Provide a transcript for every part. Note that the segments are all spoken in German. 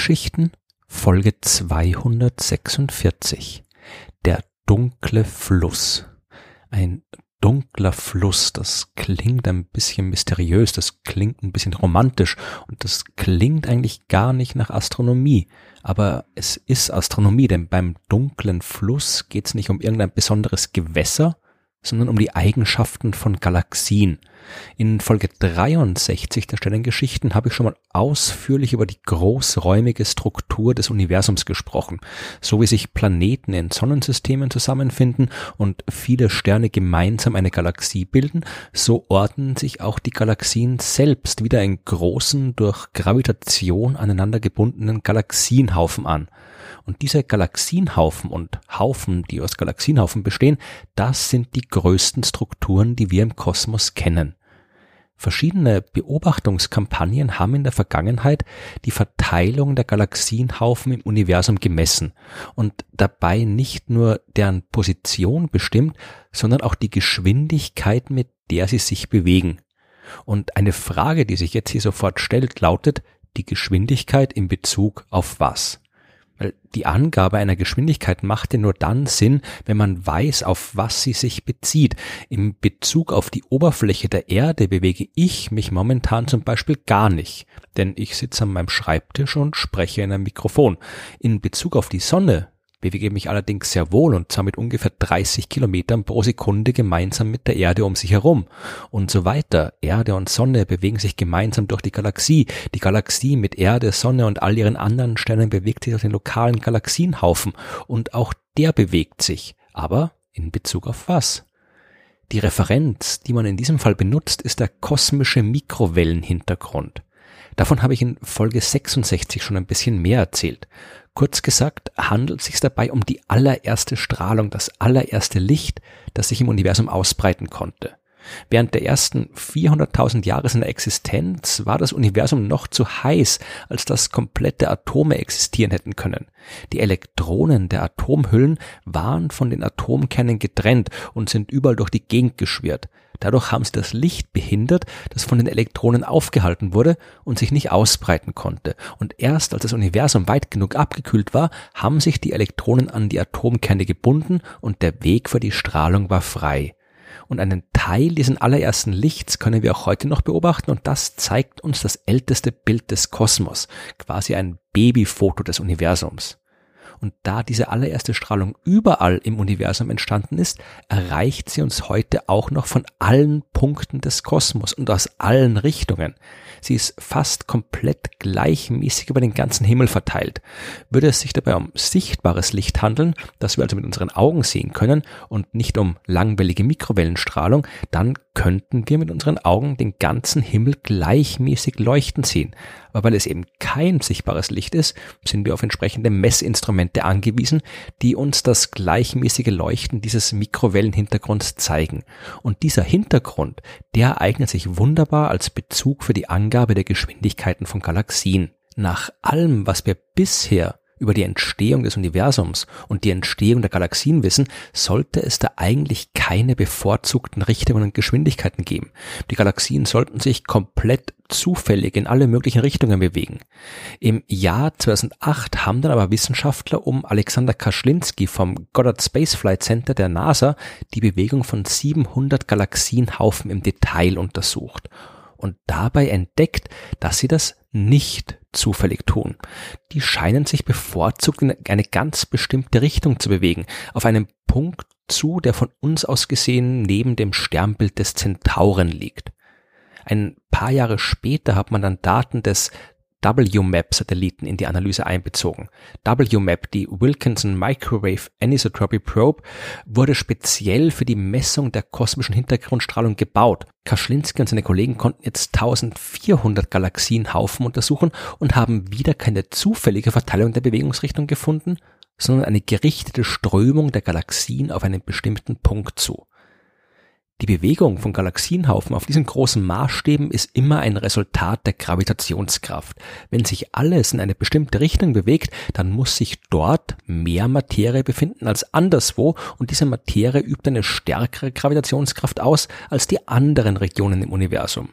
Sternengeschichten Folge 246 Der dunkle Fluss Ein dunkler Fluss, das klingt ein bisschen mysteriös, das klingt ein bisschen romantisch und das klingt eigentlich gar nicht nach Astronomie. Aber es ist Astronomie, denn beim dunklen Fluss geht es nicht um irgendein besonderes Gewässer, sondern um die Eigenschaften von Galaxien. In Folge 63 der Sternengeschichten habe ich schon mal ausführlich über die großräumige Struktur des Universums gesprochen, so wie sich Planeten in Sonnensystemen zusammenfinden und viele Sterne gemeinsam eine Galaxie bilden, so ordnen sich auch die Galaxien selbst wieder in großen, durch Gravitation aneinander gebundenen Galaxienhaufen an. Und diese Galaxienhaufen und Haufen, die aus Galaxienhaufen bestehen, das sind die größten Strukturen, die wir im Kosmos kennen. Verschiedene Beobachtungskampagnen haben in der Vergangenheit die Verteilung der Galaxienhaufen im Universum gemessen und dabei nicht nur deren Position bestimmt, sondern auch die Geschwindigkeit, mit der sie sich bewegen. Und eine Frage, die sich jetzt hier sofort stellt, lautet die Geschwindigkeit in Bezug auf was? Weil die Angabe einer Geschwindigkeit macht ja nur dann Sinn, wenn man weiß, auf was sie sich bezieht. Im Bezug auf die Oberfläche der Erde bewege ich mich momentan zum Beispiel gar nicht, denn ich sitze an meinem Schreibtisch und spreche in einem Mikrofon. In Bezug auf die Sonne bewege mich allerdings sehr wohl und zwar mit ungefähr 30 Kilometern pro Sekunde gemeinsam mit der Erde um sich herum und so weiter. Erde und Sonne bewegen sich gemeinsam durch die Galaxie. Die Galaxie mit Erde, Sonne und all ihren anderen Sternen bewegt sich auf den lokalen Galaxienhaufen und auch der bewegt sich. Aber in Bezug auf was? Die Referenz, die man in diesem Fall benutzt, ist der kosmische Mikrowellenhintergrund. Davon habe ich in Folge 66 schon ein bisschen mehr erzählt. Kurz gesagt handelt es sich dabei um die allererste Strahlung, das allererste Licht, das sich im Universum ausbreiten konnte. Während der ersten 400.000 Jahre seiner Existenz war das Universum noch zu heiß, als dass komplette Atome existieren hätten können. Die Elektronen der Atomhüllen waren von den Atomkernen getrennt und sind überall durch die Gegend geschwirrt. Dadurch haben sie das Licht behindert, das von den Elektronen aufgehalten wurde und sich nicht ausbreiten konnte. Und erst als das Universum weit genug abgekühlt war, haben sich die Elektronen an die Atomkerne gebunden und der Weg für die Strahlung war frei. Und einen Teil diesen allerersten Lichts können wir auch heute noch beobachten und das zeigt uns das älteste Bild des Kosmos, quasi ein Babyfoto des Universums. Und da diese allererste Strahlung überall im Universum entstanden ist, erreicht sie uns heute auch noch von allen Punkten des Kosmos und aus allen Richtungen. Sie ist fast komplett gleichmäßig über den ganzen Himmel verteilt. Würde es sich dabei um sichtbares Licht handeln, das wir also mit unseren Augen sehen können und nicht um langwellige Mikrowellenstrahlung, dann könnten wir mit unseren Augen den ganzen Himmel gleichmäßig leuchten sehen. Aber weil es eben kein sichtbares Licht ist, sind wir auf entsprechende Messinstrumente angewiesen, die uns das gleichmäßige Leuchten dieses Mikrowellenhintergrunds zeigen. Und dieser Hintergrund, der eignet sich wunderbar als Bezug für die Angabe der Geschwindigkeiten von Galaxien. Nach allem, was wir bisher über die Entstehung des Universums und die Entstehung der Galaxien wissen, sollte es da eigentlich keine bevorzugten Richtungen und Geschwindigkeiten geben. Die Galaxien sollten sich komplett zufällig in alle möglichen Richtungen bewegen. Im Jahr 2008 haben dann aber Wissenschaftler um Alexander Kaschlinski vom Goddard Space Flight Center der NASA die Bewegung von 700 Galaxienhaufen im Detail untersucht und dabei entdeckt, dass sie das nicht zufällig tun. Die scheinen sich bevorzugt in eine ganz bestimmte Richtung zu bewegen, auf einen Punkt zu, der von uns aus gesehen neben dem Sternbild des Zentauren liegt. Ein paar Jahre später hat man dann Daten des WMAP-Satelliten in die Analyse einbezogen. WMAP, die Wilkinson Microwave Anisotropy Probe, wurde speziell für die Messung der kosmischen Hintergrundstrahlung gebaut. Kaschlinski und seine Kollegen konnten jetzt 1400 Galaxienhaufen untersuchen und haben wieder keine zufällige Verteilung der Bewegungsrichtung gefunden, sondern eine gerichtete Strömung der Galaxien auf einen bestimmten Punkt zu. Die Bewegung von Galaxienhaufen auf diesen großen Maßstäben ist immer ein Resultat der Gravitationskraft. Wenn sich alles in eine bestimmte Richtung bewegt, dann muss sich dort mehr Materie befinden als anderswo und diese Materie übt eine stärkere Gravitationskraft aus als die anderen Regionen im Universum.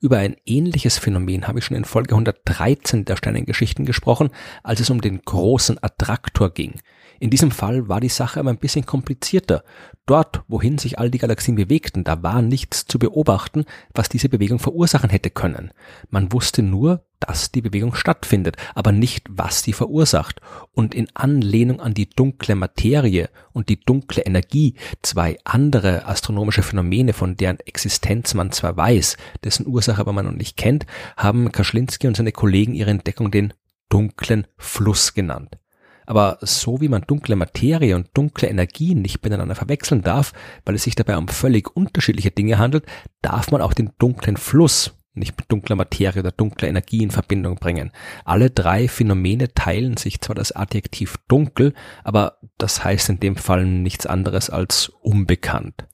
Über ein ähnliches Phänomen habe ich schon in Folge 113 der Sternengeschichten gesprochen, als es um den großen Attraktor ging. In diesem Fall war die Sache aber ein bisschen komplizierter. Dort, wohin sich all die Galaxien bewegten, da war nichts zu beobachten, was diese Bewegung verursachen hätte können. Man wusste nur, dass die Bewegung stattfindet, aber nicht, was sie verursacht. Und in Anlehnung an die dunkle Materie und die dunkle Energie, zwei andere astronomische Phänomene, von deren Existenz man zwar weiß, dessen Ursache aber man noch nicht kennt, haben Kaschlinski und seine Kollegen ihre Entdeckung den dunklen Fluss genannt. Aber so wie man dunkle Materie und dunkle Energie nicht miteinander verwechseln darf, weil es sich dabei um völlig unterschiedliche Dinge handelt, darf man auch den dunklen Fluss nicht mit dunkler Materie oder dunkler Energie in Verbindung bringen. Alle drei Phänomene teilen sich zwar das Adjektiv dunkel, aber das heißt in dem Fall nichts anderes als unbekannt.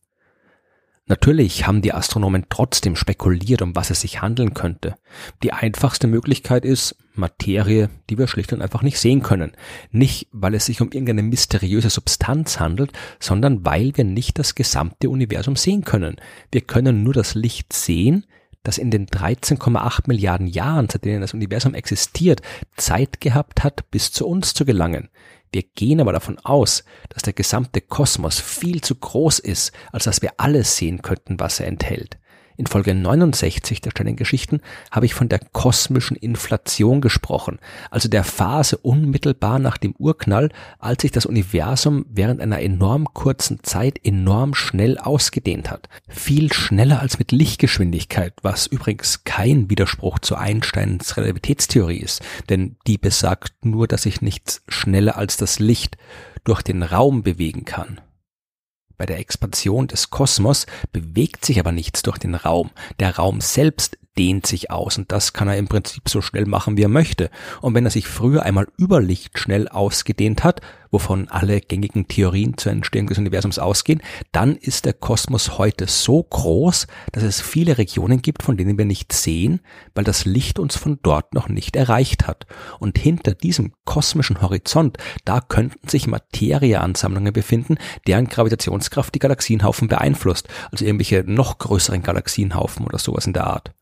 Natürlich haben die Astronomen trotzdem spekuliert, um was es sich handeln könnte. Die einfachste Möglichkeit ist Materie, die wir schlicht und einfach nicht sehen können. Nicht, weil es sich um irgendeine mysteriöse Substanz handelt, sondern weil wir nicht das gesamte Universum sehen können. Wir können nur das Licht sehen, das in den 13,8 Milliarden Jahren, seit denen das Universum existiert, Zeit gehabt hat, bis zu uns zu gelangen. Wir gehen aber davon aus, dass der gesamte Kosmos viel zu groß ist, als dass wir alles sehen könnten, was er enthält. In Folge 69 der Sternengeschichten habe ich von der kosmischen Inflation gesprochen, also der Phase unmittelbar nach dem Urknall, als sich das Universum während einer enorm kurzen Zeit enorm schnell ausgedehnt hat. Viel schneller als mit Lichtgeschwindigkeit, was übrigens kein Widerspruch zu Einsteins Relativitätstheorie ist, denn die besagt nur, dass sich nichts schneller als das Licht durch den Raum bewegen kann. Bei der Expansion des Kosmos bewegt sich aber nichts durch den Raum. Der Raum selbst dehnt sich aus und das kann er im Prinzip so schnell machen, wie er möchte. Und wenn er sich früher einmal über Licht schnell ausgedehnt hat, wovon alle gängigen Theorien zur Entstehung des Universums ausgehen, dann ist der Kosmos heute so groß, dass es viele Regionen gibt, von denen wir nicht sehen, weil das Licht uns von dort noch nicht erreicht hat. Und hinter diesem kosmischen Horizont, da könnten sich Materieansammlungen befinden, deren Gravitationskraft die Galaxienhaufen beeinflusst, also irgendwelche noch größeren Galaxienhaufen oder sowas in der Art.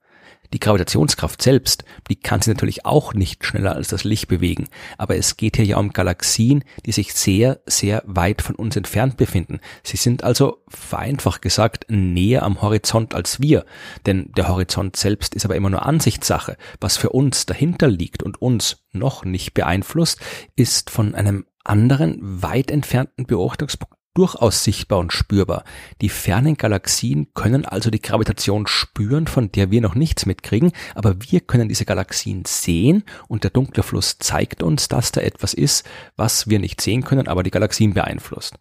Die Gravitationskraft selbst, die kann sich natürlich auch nicht schneller als das Licht bewegen, aber es geht hier ja um Galaxien, die sich sehr, sehr weit von uns entfernt befinden. Sie sind also, vereinfacht gesagt, näher am Horizont als wir, denn der Horizont selbst ist aber immer nur Ansichtssache. Was für uns dahinter liegt und uns noch nicht beeinflusst, ist von einem anderen, weit entfernten Beobachtungspunkt durchaus sichtbar und spürbar. Die fernen Galaxien können also die Gravitation spüren, von der wir noch nichts mitkriegen, aber wir können diese Galaxien sehen und der dunkle Fluss zeigt uns, dass da etwas ist, was wir nicht sehen können, aber die Galaxien beeinflusst.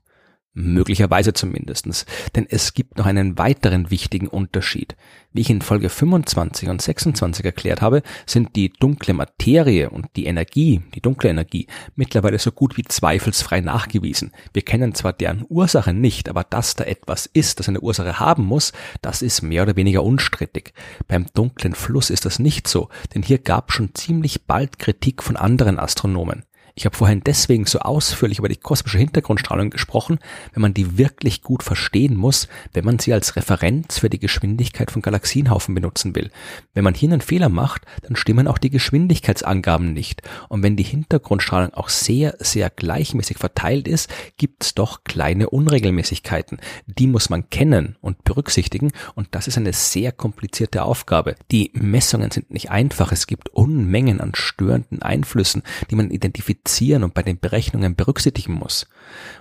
Möglicherweise zumindestens, denn es gibt noch einen weiteren wichtigen Unterschied. Wie ich in Folge 25 und 26 erklärt habe, sind die dunkle Materie und die Energie, die dunkle Energie, mittlerweile so gut wie zweifelsfrei nachgewiesen. Wir kennen zwar deren Ursache nicht, aber dass da etwas ist, das eine Ursache haben muss, das ist mehr oder weniger unstrittig. Beim dunklen Fluss ist das nicht so, denn hier gab schon ziemlich bald Kritik von anderen Astronomen. Ich habe vorhin deswegen so ausführlich über die kosmische Hintergrundstrahlung gesprochen, wenn man die wirklich gut verstehen muss, wenn man sie als Referenz für die Geschwindigkeit von Galaxienhaufen benutzen will. Wenn man hier einen Fehler macht, dann stimmen auch die Geschwindigkeitsangaben nicht. Und wenn die Hintergrundstrahlung auch sehr, sehr gleichmäßig verteilt ist, gibt's doch kleine Unregelmäßigkeiten. Die muss man kennen und berücksichtigen und das ist eine sehr komplizierte Aufgabe. Die Messungen sind nicht einfach. Es gibt Unmengen an störenden Einflüssen, die man identifiziert identifizieren und bei den Berechnungen berücksichtigen muss.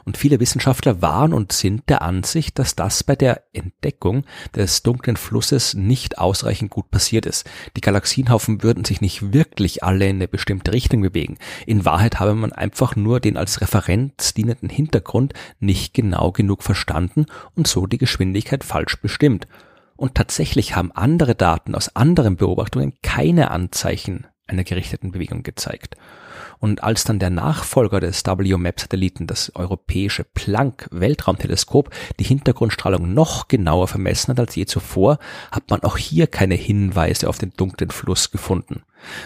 Und viele Wissenschaftler waren und sind der Ansicht, dass das bei der Entdeckung des dunklen Flusses nicht ausreichend gut passiert ist. Die Galaxienhaufen würden sich nicht wirklich alle in eine bestimmte Richtung bewegen. In Wahrheit habe man einfach nur den als Referenz dienenden Hintergrund nicht genau genug verstanden und so die Geschwindigkeit falsch bestimmt. Und tatsächlich haben andere Daten aus anderen Beobachtungen keine Anzeichen einer gerichteten Bewegung gezeigt. Und als dann der Nachfolger des WMAP-Satelliten, das europäische Planck-Weltraumteleskop, die Hintergrundstrahlung noch genauer vermessen hat als je zuvor, hat man auch hier keine Hinweise auf den dunklen Fluss gefunden.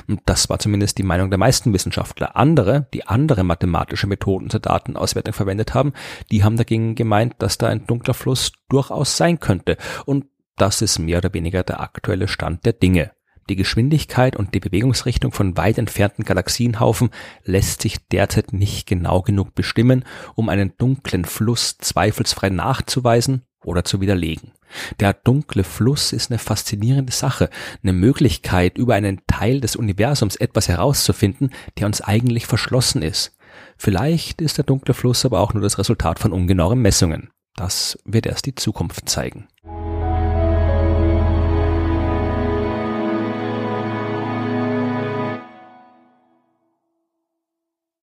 Und das war zumindest die Meinung der meisten Wissenschaftler. Andere, die andere mathematische Methoden zur Datenauswertung verwendet haben, die haben dagegen gemeint, dass da ein dunkler Fluss durchaus sein könnte. Und das ist mehr oder weniger der aktuelle Stand der Dinge. Die Geschwindigkeit und die Bewegungsrichtung von weit entfernten Galaxienhaufen lässt sich derzeit nicht genau genug bestimmen, um einen dunklen Fluss zweifelsfrei nachzuweisen oder zu widerlegen. Der dunkle Fluss ist eine faszinierende Sache, eine Möglichkeit, über einen Teil des Universums etwas herauszufinden, der uns eigentlich verschlossen ist. Vielleicht ist der dunkle Fluss aber auch nur das Resultat von ungenaueren Messungen. Das wird erst die Zukunft zeigen.